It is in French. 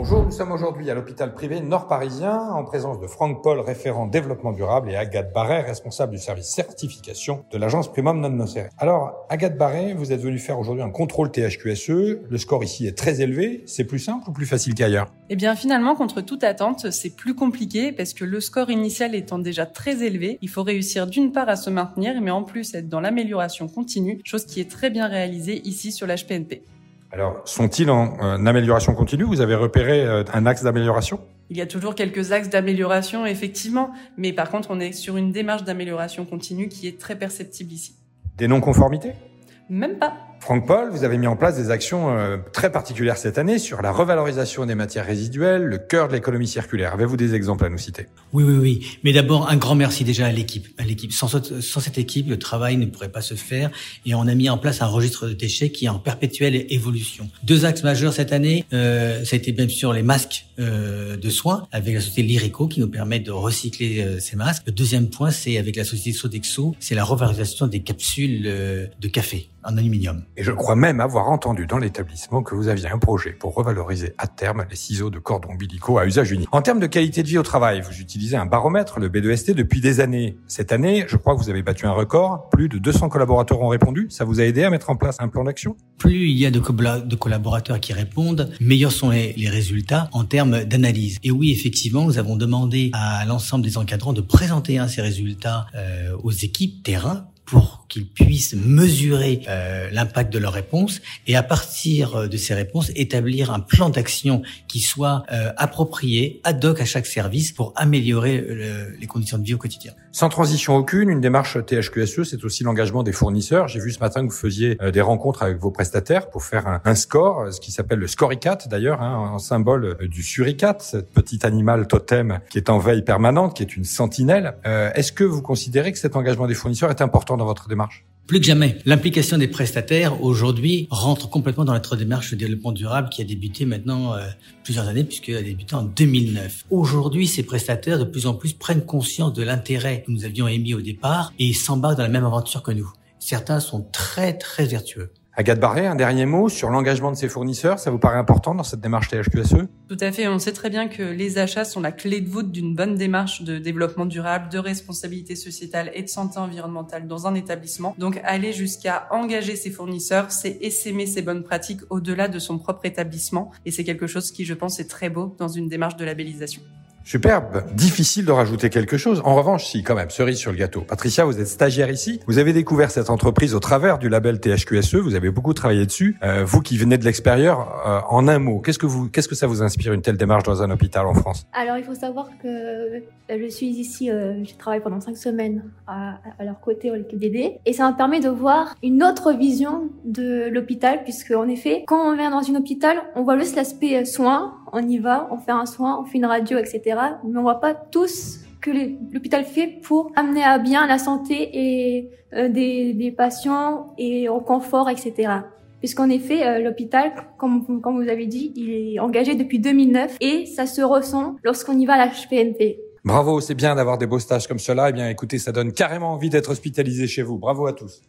Bonjour, nous sommes aujourd'hui à l'hôpital privé nord-parisien en présence de Franck Paul, référent développement durable, et Agathe Barret, responsable du service certification de l'agence Primum Non Nocere. Alors, Agathe Barret, vous êtes venu faire aujourd'hui un contrôle THQSE. Le score ici est très élevé. C'est plus simple ou plus facile qu'ailleurs? Eh bien, finalement, contre toute attente, c'est plus compliqué parce que le score initial étant déjà très élevé, il faut réussir d'une part à se maintenir, mais en plus être dans l'amélioration continue, chose qui est très bien réalisée ici sur l'HPNP. Alors, sont-ils en euh, amélioration continue Vous avez repéré euh, un axe d'amélioration? Il y a toujours quelques axes d'amélioration, effectivement, mais par contre, on est sur une démarche d'amélioration continue qui est très perceptible ici. Des non-conformités? Même pas. Franck Paul, vous avez mis en place des actions euh, très particulières cette année sur la revalorisation des matières résiduelles, le cœur de l'économie circulaire. Avez-vous des exemples à nous citer? Oui, oui, oui. Mais d'abord, un grand merci déjà à l'équipe. À l'équipe. Sans, cette équipe, le travail ne pourrait pas se faire. Et on a mis en place un registre de déchets qui est en perpétuelle évolution. Deux axes majeurs cette année, euh, ça a été bien sûr les masques euh, de soins avec la société Lyrico qui nous permet de recycler euh, ces masques. Le deuxième point, c'est avec la société Sodexo, c'est la revalorisation des capsules euh, de café en aluminium. Et je crois même avoir entendu dans l'établissement que vous aviez un projet pour revaloriser à terme les ciseaux de cordon ombilicaux à usage unique. En termes de qualité de vie au travail, vous utilisez un baromètre, le B2ST, depuis des années. Cette année, je crois que vous avez battu un record. Plus de 200 collaborateurs ont répondu. Ça vous a aidé à mettre en place un plan d'action? Plus il y a de, co de, collaborateurs qui répondent, meilleurs sont les, les résultats en termes d'analyse. Et oui, effectivement, nous avons demandé à l'ensemble des encadrants de présenter hein, ces résultats euh, aux équipes terrain pour qu'ils puissent mesurer euh, l'impact de leurs réponses et à partir euh, de ces réponses établir un plan d'action qui soit euh, approprié, ad hoc à chaque service pour améliorer le, les conditions de vie au quotidien. Sans transition aucune, une démarche THQSE, c'est aussi l'engagement des fournisseurs. J'ai vu ce matin que vous faisiez euh, des rencontres avec vos prestataires pour faire un, un score, ce qui s'appelle le Scoricat d'ailleurs, hein, en symbole euh, du suricat, ce petit animal totem qui est en veille permanente, qui est une sentinelle. Euh, Est-ce que vous considérez que cet engagement des fournisseurs est important dans votre démarche? Plus que jamais, l'implication des prestataires aujourd'hui rentre complètement dans notre démarche de développement durable qui a débuté maintenant euh, plusieurs années puisqu'elle a débuté en 2009. Aujourd'hui, ces prestataires de plus en plus prennent conscience de l'intérêt que nous avions émis au départ et s'embarquent dans la même aventure que nous. Certains sont très très vertueux. Agathe Barré, un dernier mot sur l'engagement de ses fournisseurs. Ça vous paraît important dans cette démarche THQSE Tout à fait. On sait très bien que les achats sont la clé de voûte d'une bonne démarche de développement durable, de responsabilité sociétale et de santé environnementale dans un établissement. Donc, aller jusqu'à engager ses fournisseurs, c'est essaimer ses bonnes pratiques au-delà de son propre établissement. Et c'est quelque chose qui, je pense, est très beau dans une démarche de labellisation. Superbe. Difficile de rajouter quelque chose. En revanche, si, quand même, cerise sur le gâteau. Patricia, vous êtes stagiaire ici. Vous avez découvert cette entreprise au travers du label THQSE. Vous avez beaucoup travaillé dessus. Euh, vous qui venez de l'extérieur, euh, en un mot, qu'est-ce que vous, qu'est-ce que ça vous inspire une telle démarche dans un hôpital en France? Alors, il faut savoir que euh, je suis ici, euh, j'ai travaillé pendant cinq semaines à, leur côté au l'équipe et ça me permet de voir une autre vision de l'hôpital, puisque en effet, quand on vient dans un hôpital, on voit juste l'aspect soins, on y va, on fait un soin, on fait une radio, etc. Mais on voit pas tous que l'hôpital fait pour amener à bien la santé et euh, des, patients et au confort, etc. Puisqu'en effet, euh, l'hôpital, comme, comme vous avez dit, il est engagé depuis 2009 et ça se ressent lorsqu'on y va à la HPNP. Bravo, c'est bien d'avoir des beaux stages comme cela. Eh bien, écoutez, ça donne carrément envie d'être hospitalisé chez vous. Bravo à tous.